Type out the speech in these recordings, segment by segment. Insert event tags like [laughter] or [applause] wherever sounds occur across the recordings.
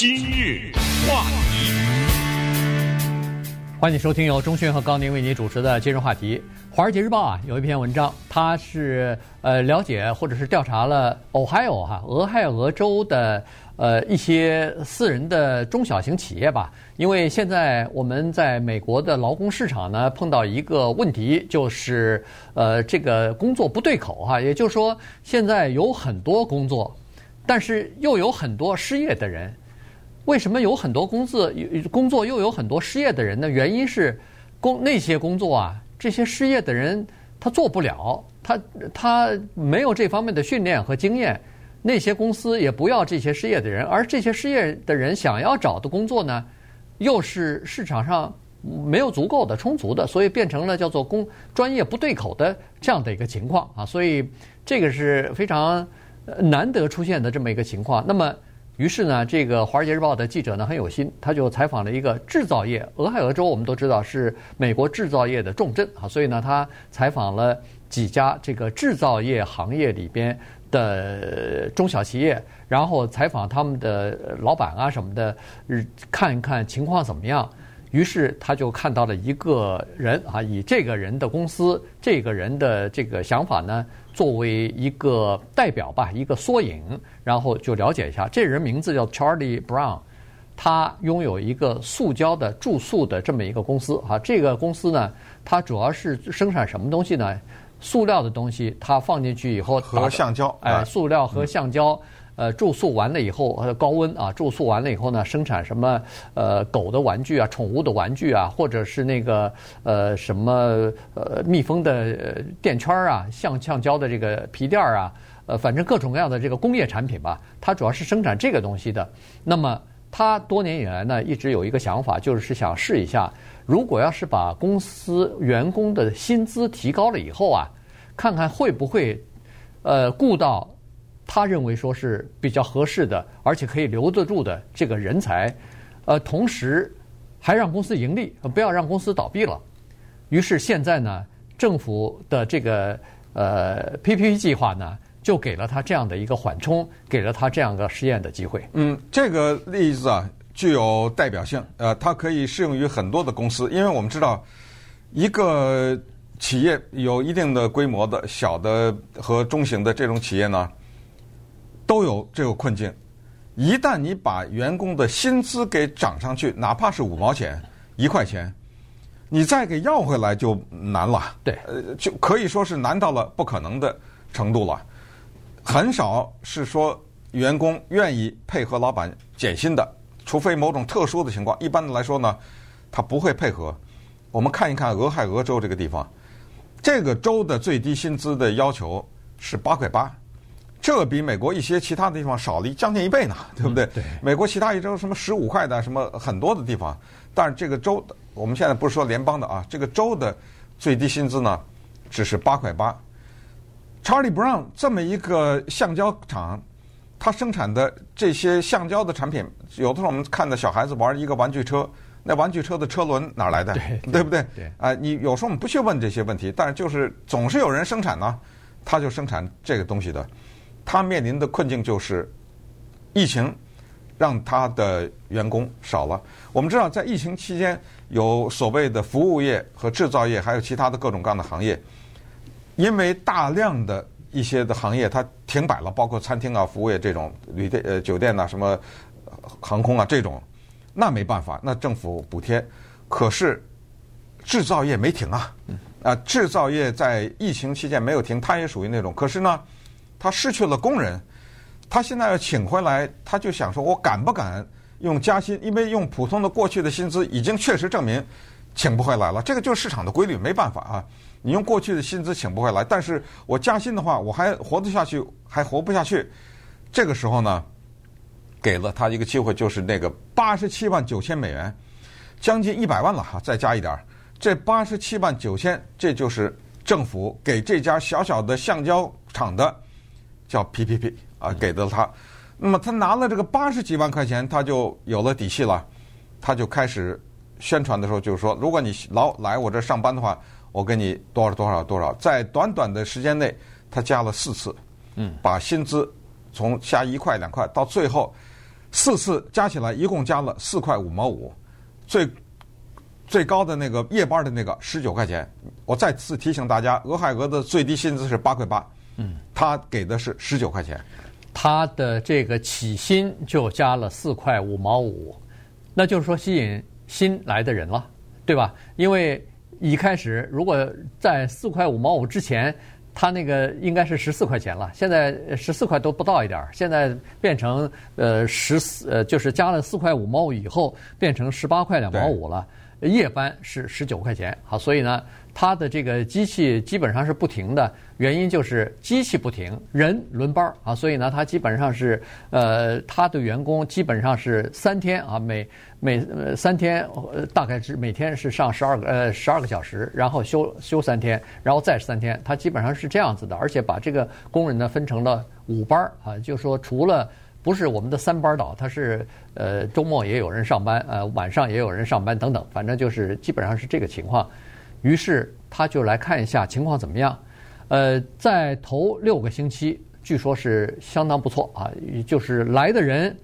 今日话题，欢迎收听由钟迅和高宁为您主持的今日话题。《华尔街日报》啊，有一篇文章，它是呃了解或者是调查了 Ohio 哈俄亥俄州的呃一些私人的中小型企业吧。因为现在我们在美国的劳工市场呢，碰到一个问题，就是呃这个工作不对口哈，也就是说现在有很多工作。但是又有很多失业的人，为什么有很多工作工作又有很多失业的人呢？原因是工那些工作啊，这些失业的人他做不了，他他没有这方面的训练和经验，那些公司也不要这些失业的人，而这些失业的人想要找的工作呢，又是市场上没有足够的充足的，所以变成了叫做工专业不对口的这样的一个情况啊，所以这个是非常。难得出现的这么一个情况，那么于是呢，这个《华尔街日报》的记者呢很有心，他就采访了一个制造业，俄亥俄州我们都知道是美国制造业的重镇啊，所以呢，他采访了几家这个制造业行业里边的中小企业，然后采访他们的老板啊什么的，看一看情况怎么样。于是他就看到了一个人啊，以这个人的公司、这个人的这个想法呢。作为一个代表吧，一个缩影，然后就了解一下，这人名字叫 Charlie Brown，他拥有一个塑胶的注塑的这么一个公司啊。这个公司呢，它主要是生产什么东西呢？塑料的东西，它放进去以后和橡胶，哎，塑料和橡胶。嗯呃，注塑完了以后，呃，高温啊，注塑完了以后呢，生产什么呃狗的玩具啊，宠物的玩具啊，或者是那个呃什么呃密封的垫圈啊，橡橡胶的这个皮垫儿啊，呃，反正各种各样的这个工业产品吧，它主要是生产这个东西的。那么，他多年以来呢，一直有一个想法，就是想试一下，如果要是把公司员工的薪资提高了以后啊，看看会不会呃顾到。他认为说是比较合适的，而且可以留得住的这个人才，呃，同时还让公司盈利，不要让公司倒闭了。于是现在呢，政府的这个呃 PPP 计划呢，就给了他这样的一个缓冲，给了他这样一个实验的机会。嗯，这个例子啊具有代表性，呃，它可以适用于很多的公司，因为我们知道一个企业有一定的规模的小的和中型的这种企业呢。都有这个困境，一旦你把员工的薪资给涨上去，哪怕是五毛钱、一块钱，你再给要回来就难了。对，呃，就可以说是难到了不可能的程度了。很少是说员工愿意配合老板减薪的，除非某种特殊的情况。一般的来说呢，他不会配合。我们看一看俄亥俄州这个地方，这个州的最低薪资的要求是八块八。这比美国一些其他的地方少了将近一倍呢，对不对？嗯、对。美国其他一州什么十五块的，什么很多的地方，但是这个州，我们现在不是说联邦的啊，这个州的最低薪资呢，只是八块八。Charlie Brown 这么一个橡胶厂，它生产的这些橡胶的产品，有的时候我们看到小孩子玩一个玩具车，那玩具车的车轮哪来的？对，对不对？对。啊、呃，你有时候我们不去问这些问题，但是就是总是有人生产呢，他就生产这个东西的。他面临的困境就是，疫情让他的员工少了。我们知道，在疫情期间，有所谓的服务业和制造业，还有其他的各种各样的行业，因为大量的一些的行业它停摆了，包括餐厅啊、服务业这种旅店、呃酒店呐、什么航空啊这种，那没办法，那政府补贴。可是制造业没停啊，啊，制造业在疫情期间没有停，它也属于那种。可是呢？他失去了工人，他现在要请回来，他就想说：“我敢不敢用加薪？因为用普通的过去的薪资已经确实证明请不回来了。这个就是市场的规律，没办法啊。你用过去的薪资请不回来，但是我加薪的话，我还活得下去，还活不下去。这个时候呢，给了他一个机会，就是那个八十七万九千美元，将近一百万了哈，再加一点儿，这八十七万九千，这就是政府给这家小小的橡胶厂的。”叫 PPP 啊，给的他，那么他拿了这个八十几万块钱，他就有了底气了，他就开始宣传的时候就是说，如果你老来我这上班的话，我给你多少多少多少，在短短的时间内，他加了四次，嗯，把薪资从加一块两块，到最后四次加起来一共加了四块五毛五，最最高的那个夜班的那个十九块钱。我再次提醒大家，俄亥俄的最低薪资是八块八，嗯，他给的是十九块钱，他的这个起薪就加了四块五毛五，那就是说吸引新来的人了，对吧？因为一开始如果在四块五毛五之前。他那个应该是十四块钱了，现在十四块都不到一点儿，现在变成呃十四呃就是加了四块五毛五以后变成十八块两毛五了，夜班是十九块钱，好，所以呢。它的这个机器基本上是不停的，原因就是机器不停，人轮班啊，所以呢，它基本上是呃，它的员工基本上是三天啊，每每呃三天，呃，大概是每天是上十二个呃十二个小时，然后休休三天，然后再三天，它基本上是这样子的，而且把这个工人呢分成了五班啊，就说除了不是我们的三班倒，它是呃周末也有人上班，呃晚上也有人上班等等，反正就是基本上是这个情况。于是他就来看一下情况怎么样。呃，在头六个星期，据说是相当不错啊，就是来的人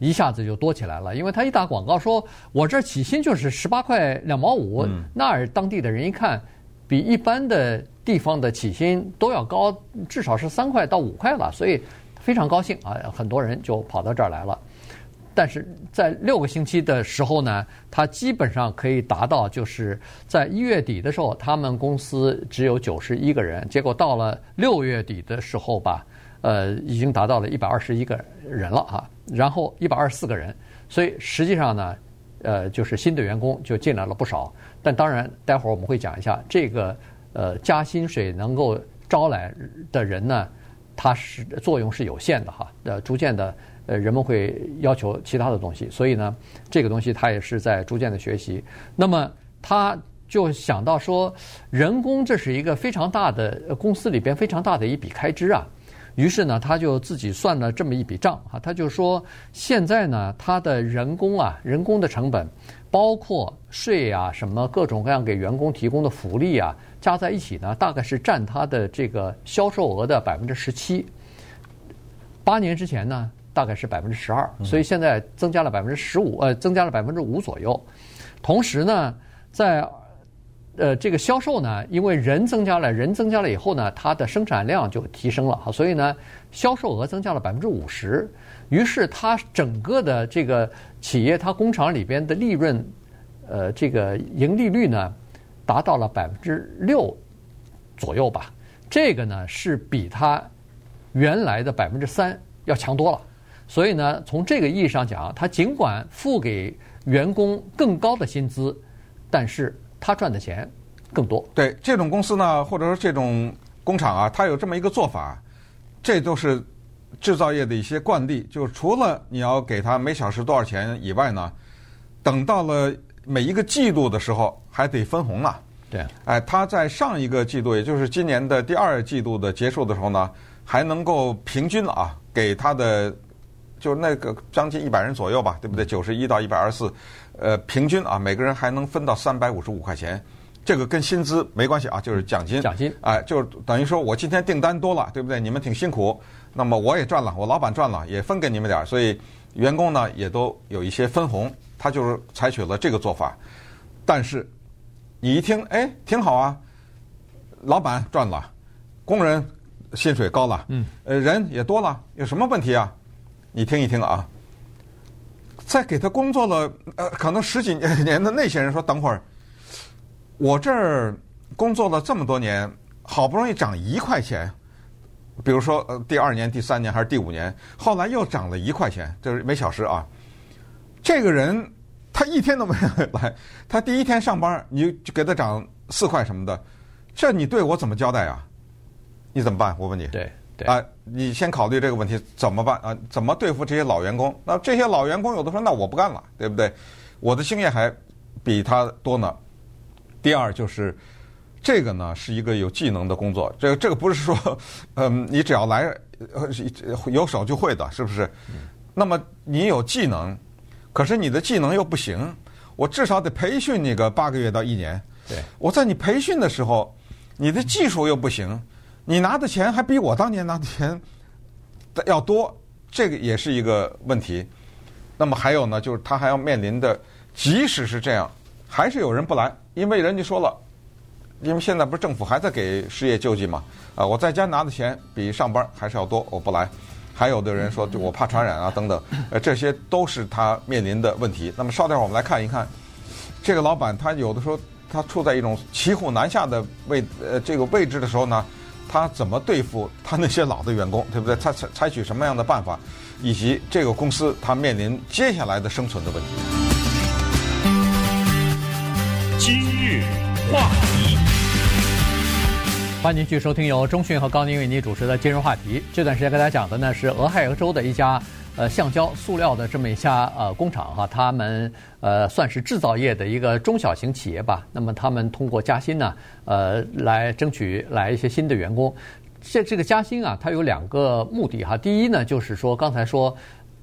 一下子就多起来了。因为他一打广告说，我这起薪就是十八块两毛五，那儿当地的人一看，比一般的地方的起薪都要高，至少是三块到五块了，所以非常高兴啊，很多人就跑到这儿来了。但是在六个星期的时候呢，他基本上可以达到，就是在一月底的时候，他们公司只有九十一个人，结果到了六月底的时候吧，呃，已经达到了一百二十一个人了哈，然后一百二十四个人，所以实际上呢，呃，就是新的员工就进来了不少。但当然，待会儿我们会讲一下这个呃加薪水能够招来的人呢，它是作用是有限的哈，呃，逐渐的。呃，人们会要求其他的东西，所以呢，这个东西他也是在逐渐的学习。那么他就想到说，人工这是一个非常大的公司里边非常大的一笔开支啊。于是呢，他就自己算了这么一笔账啊，他就说，现在呢，他的人工啊，人工的成本，包括税啊，什么各种各样给员工提供的福利啊，加在一起呢，大概是占他的这个销售额的百分之十七。八年之前呢，大概是百分之十二，所以现在增加了百分之十五，呃，增加了百分之五左右。同时呢，在呃这个销售呢，因为人增加了，人增加了以后呢，它的生产量就提升了，所以呢，销售额增加了百分之五十。于是它整个的这个企业，它工厂里边的利润，呃，这个盈利率呢，达到了百分之六左右吧。这个呢，是比它原来的百分之三要强多了。所以呢，从这个意义上讲，他尽管付给员工更高的薪资，但是他赚的钱更多。对这种公司呢，或者说这种工厂啊，它有这么一个做法，这都是制造业的一些惯例。就是除了你要给他每小时多少钱以外呢，等到了每一个季度的时候，还得分红呢。对，哎，他在上一个季度，也就是今年的第二季度的结束的时候呢，还能够平均啊给他的。就那个将近一百人左右吧，对不对？九十一到一百二十四，呃，平均啊，每个人还能分到三百五十五块钱，这个跟薪资没关系啊，就是奖金。奖金，哎，就等于说我今天订单多了，对不对？你们挺辛苦，那么我也赚了，我老板赚了，也分给你们点儿，所以员工呢也都有一些分红。他就是采取了这个做法，但是你一听，哎，挺好啊，老板赚了，工人薪水高了，嗯，呃，人也多了，有什么问题啊？你听一听啊，在给他工作了呃，可能十几年的那些人说：“等会儿，我这儿工作了这么多年，好不容易涨一块钱，比如说呃第二年、第三年还是第五年，后来又涨了一块钱，就是每小时啊。这个人他一天都没有来，他第一天上班你就给他涨四块什么的，这你对我怎么交代啊？你怎么办？我问你。”对。对啊，你先考虑这个问题怎么办啊？怎么对付这些老员工？那这些老员工有的说，那我不干了，对不对？我的经验还比他多呢。第二就是这个呢，是一个有技能的工作。这个这个不是说，[laughs] 嗯，你只要来有手就会的，是不是？那么你有技能，可是你的技能又不行，我至少得培训你个八个月到一年。对，我在你培训的时候，你的技术又不行。你拿的钱还比我当年拿的钱要多，这个也是一个问题。那么还有呢，就是他还要面临的，即使是这样，还是有人不来，因为人家说了，因为现在不是政府还在给失业救济嘛，啊，我在家拿的钱比上班还是要多，我不来。还有的人说，就我怕传染啊等等，呃，这些都是他面临的问题。那么稍待会儿我们来看一看，这个老板他有的时候他处在一种骑虎难下的位呃这个位置的时候呢，他怎么对付他那些老的员工，[laughs] 对不对？他采采取什么样的办法，以及这个公司他面临接下来的生存的问题。今日话题。欢迎您继续收听由中讯和高宁为您主持的今日话题。这段时间跟大家讲的呢是俄亥俄州的一家呃橡胶塑料的这么一家呃工厂哈，他们呃算是制造业的一个中小型企业吧。那么他们通过加薪呢，呃来争取来一些新的员工。这这个加薪啊，它有两个目的哈。第一呢，就是说刚才说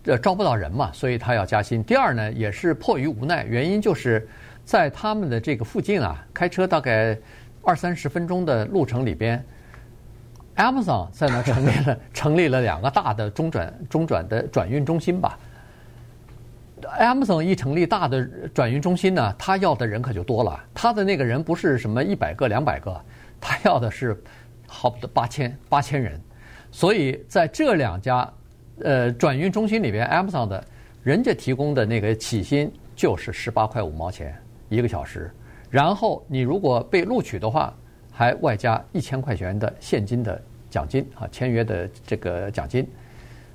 呃招不到人嘛，所以他要加薪。第二呢，也是迫于无奈，原因就是在他们的这个附近啊，开车大概。二三十分钟的路程里边，Amazon 在那成立了 [laughs] 成立了两个大的中转中转的转运中心吧。Amazon 一成立大的转运中心呢，他要的人可就多了。他的那个人不是什么一百个两百个，他要的是好不得八千八千人。所以在这两家呃转运中心里边，Amazon 的人家提供的那个起薪就是十八块五毛钱一个小时。然后你如果被录取的话，还外加一千块钱的现金的奖金啊，签约的这个奖金。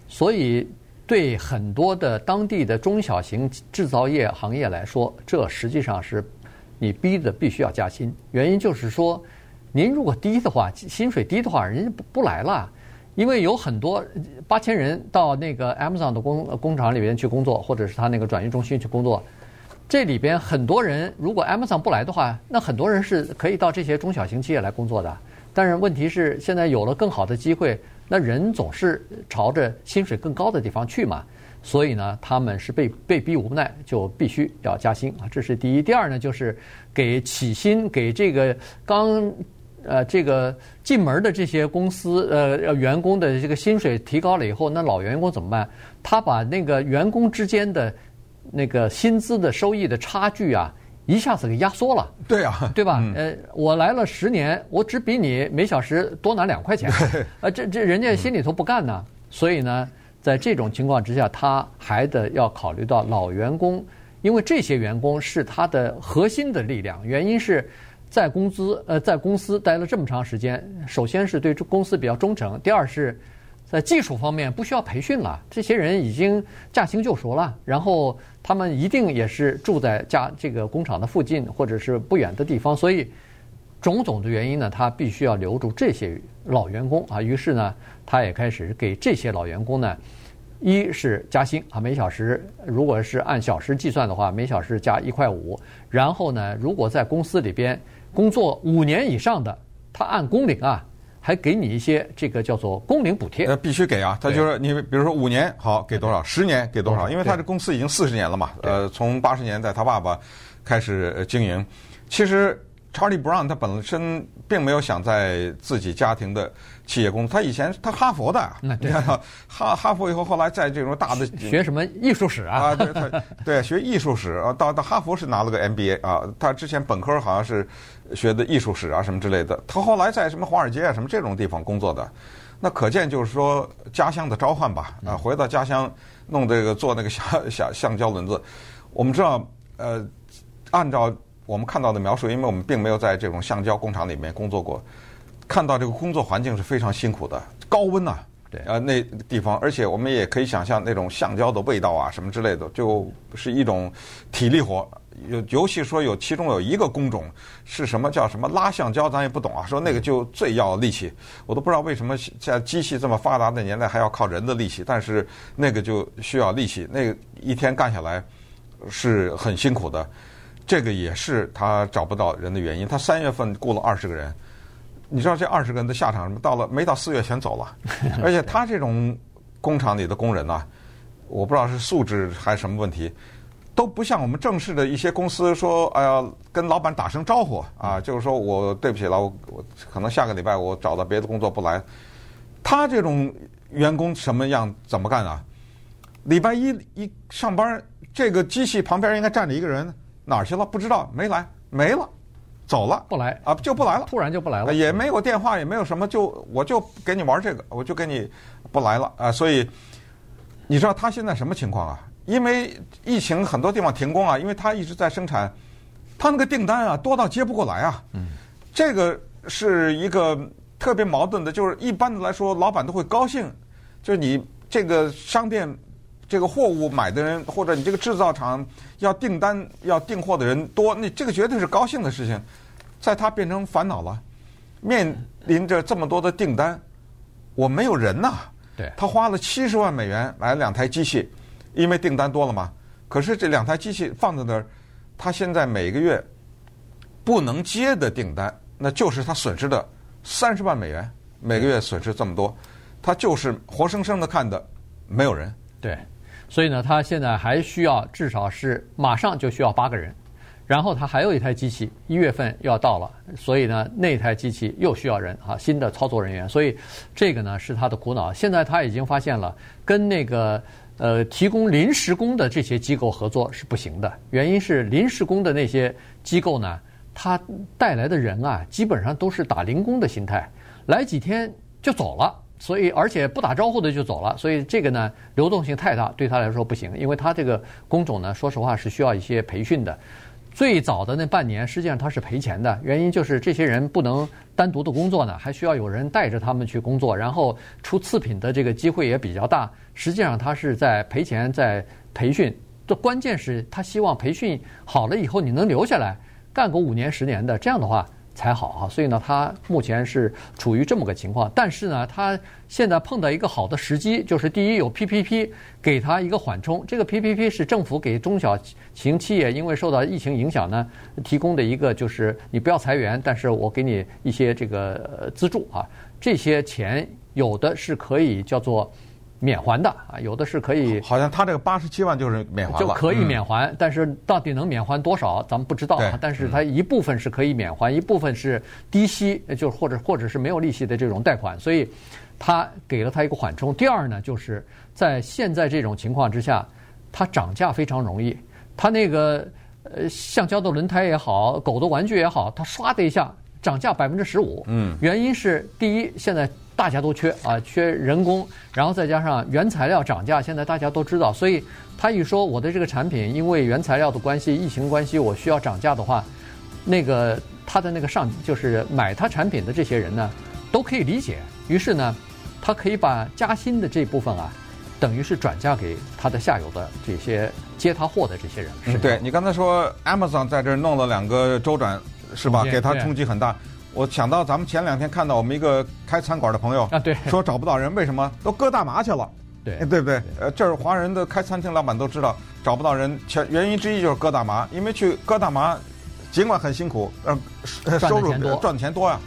所以对很多的当地的中小型制造业行业来说，这实际上是你逼的必须要加薪。原因就是说，您如果低的话，薪水低的话，人家不不来了，因为有很多八千人到那个 Amazon 的工工厂里边去工作，或者是他那个转运中心去工作。这里边很多人，如果 Amazon 不来的话，那很多人是可以到这些中小型企业来工作的。但是问题是，现在有了更好的机会，那人总是朝着薪水更高的地方去嘛。所以呢，他们是被被逼无奈，就必须要加薪啊。这是第一。第二呢，就是给起薪，给这个刚呃这个进门的这些公司呃员工的这个薪水提高了以后，那老员工怎么办？他把那个员工之间的那个薪资的收益的差距啊，一下子给压缩了。对啊，对吧？呃，我来了十年，我只比你每小时多拿两块钱。呃，这这人家心里头不干呢。所以呢，在这种情况之下，他还得要考虑到老员工，因为这些员工是他的核心的力量。原因是在工资呃在公司待了这么长时间，首先是对公司比较忠诚，第二是。在技术方面不需要培训了，这些人已经驾轻就熟了。然后他们一定也是住在家这个工厂的附近或者是不远的地方，所以种种的原因呢，他必须要留住这些老员工啊。于是呢，他也开始给这些老员工呢，一是加薪啊，每小时如果是按小时计算的话，每小时加一块五。然后呢，如果在公司里边工作五年以上的，他按工龄啊。还给你一些这个叫做工龄补贴，那，必须给啊。他就是你，比如说五年好给多少，十年给多少，因为他这公司已经四十年了嘛。呃，从八十年代他爸爸开始经营，其实。查理·布朗他本身并没有想在自己家庭的企业工作，他以前他哈佛的，你看哈哈佛以后后来在这种大的学什么艺术史啊？啊，对，他对学艺术史啊，到到哈佛是拿了个 MBA 啊，他之前本科好像是学的艺术史啊什么之类的，他后来在什么华尔街啊什么这种地方工作的，那可见就是说家乡的召唤吧啊，回到家乡弄这个做那个橡橡橡胶轮子，我们知道呃，按照。我们看到的描述，因为我们并没有在这种橡胶工厂里面工作过，看到这个工作环境是非常辛苦的，高温呐，对，呃，那地方，而且我们也可以想象那种橡胶的味道啊，什么之类的，就是一种体力活。尤尤其说有其中有一个工种是什么叫什么拉橡胶，咱也不懂啊。说那个就最要力气，我都不知道为什么在机器这么发达的年代还要靠人的力气，但是那个就需要力气，那个一天干下来是很辛苦的。这个也是他找不到人的原因。他三月份雇了二十个人，你知道这二十个人的下场什么？到了没到四月全走了。[laughs] 而且他这种工厂里的工人呢，我不知道是素质还是什么问题，都不像我们正式的一些公司说，哎呀，跟老板打声招呼啊，就是说我对不起了，我我可能下个礼拜我找到别的工作不来。他这种员工什么样怎么干啊？礼拜一一上班，这个机器旁边应该站着一个人，哪儿去了？不知道，没来，没了，走了，不来啊，就不来了，突然就不来了，也没有电话，也没有什么，就我就给你玩这个，我就给你不来了啊。所以你知道他现在什么情况啊？因为疫情很多地方停工啊，因为他一直在生产，他那个订单啊多到接不过来啊。嗯，这个是一个特别矛盾的，就是一般的来说，老板都会高兴，就是你这个商店这个货物买的人，或者你这个制造厂要订单要订货的人多，那这个绝对是高兴的事情，在他变成烦恼了，面临着这么多的订单，我没有人呐。对，他花了七十万美元买了两台机器。因为订单多了嘛，可是这两台机器放在那儿，他现在每个月不能接的订单，那就是他损失的三十万美元，每个月损失这么多，他就是活生生的看的没有人。对，所以呢，他现在还需要至少是马上就需要八个人，然后他还有一台机器一月份要到了，所以呢，那台机器又需要人啊，新的操作人员，所以这个呢是他的苦恼。现在他已经发现了跟那个。呃，提供临时工的这些机构合作是不行的，原因是临时工的那些机构呢，他带来的人啊，基本上都是打零工的心态，来几天就走了，所以而且不打招呼的就走了，所以这个呢，流动性太大，对他来说不行，因为他这个工种呢，说实话是需要一些培训的。最早的那半年，实际上他是赔钱的，原因就是这些人不能单独的工作呢，还需要有人带着他们去工作，然后出次品的这个机会也比较大。实际上他是在赔钱，在培训。这关键是他希望培训好了以后你能留下来干个五年十年的，这样的话。才好哈，所以呢，他目前是处于这么个情况。但是呢，他现在碰到一个好的时机，就是第一有 PPP 给他一个缓冲。这个 PPP 是政府给中小型企业，因为受到疫情影响呢，提供的一个就是你不要裁员，但是我给你一些这个资助啊。这些钱有的是可以叫做。免还的啊，有的是可以，好像他这个八十七万就是免还就可以免还，嗯、但是到底能免还多少，咱们不知道。对但是它一部分是可以免还，嗯、一部分是低息，就是或者或者是没有利息的这种贷款，所以他给了他一个缓冲。第二呢，就是在现在这种情况之下，它涨价非常容易。它那个呃橡胶的轮胎也好，狗的玩具也好，它唰的一下涨价百分之十五。嗯，原因是第一现在。大家都缺啊，缺人工，然后再加上原材料涨价，现在大家都知道，所以他一说我的这个产品因为原材料的关系、疫情关系，我需要涨价的话，那个他的那个上就是买他产品的这些人呢，都可以理解。于是呢，他可以把加薪的这部分啊，等于是转嫁给他的下游的这些接他货的这些人。是对，你刚才说 Amazon 在这儿弄了两个周转，是吧？给他冲击很大。我想到咱们前两天看到我们一个开餐馆的朋友啊，对，说找不到人，为什么？都割大麻去了，对，对不对？呃，这是华人的开餐厅老板都知道找不到人，全原因之一就是割大麻，因为去割大麻，尽管很辛苦，呃，收入赚的钱多呀。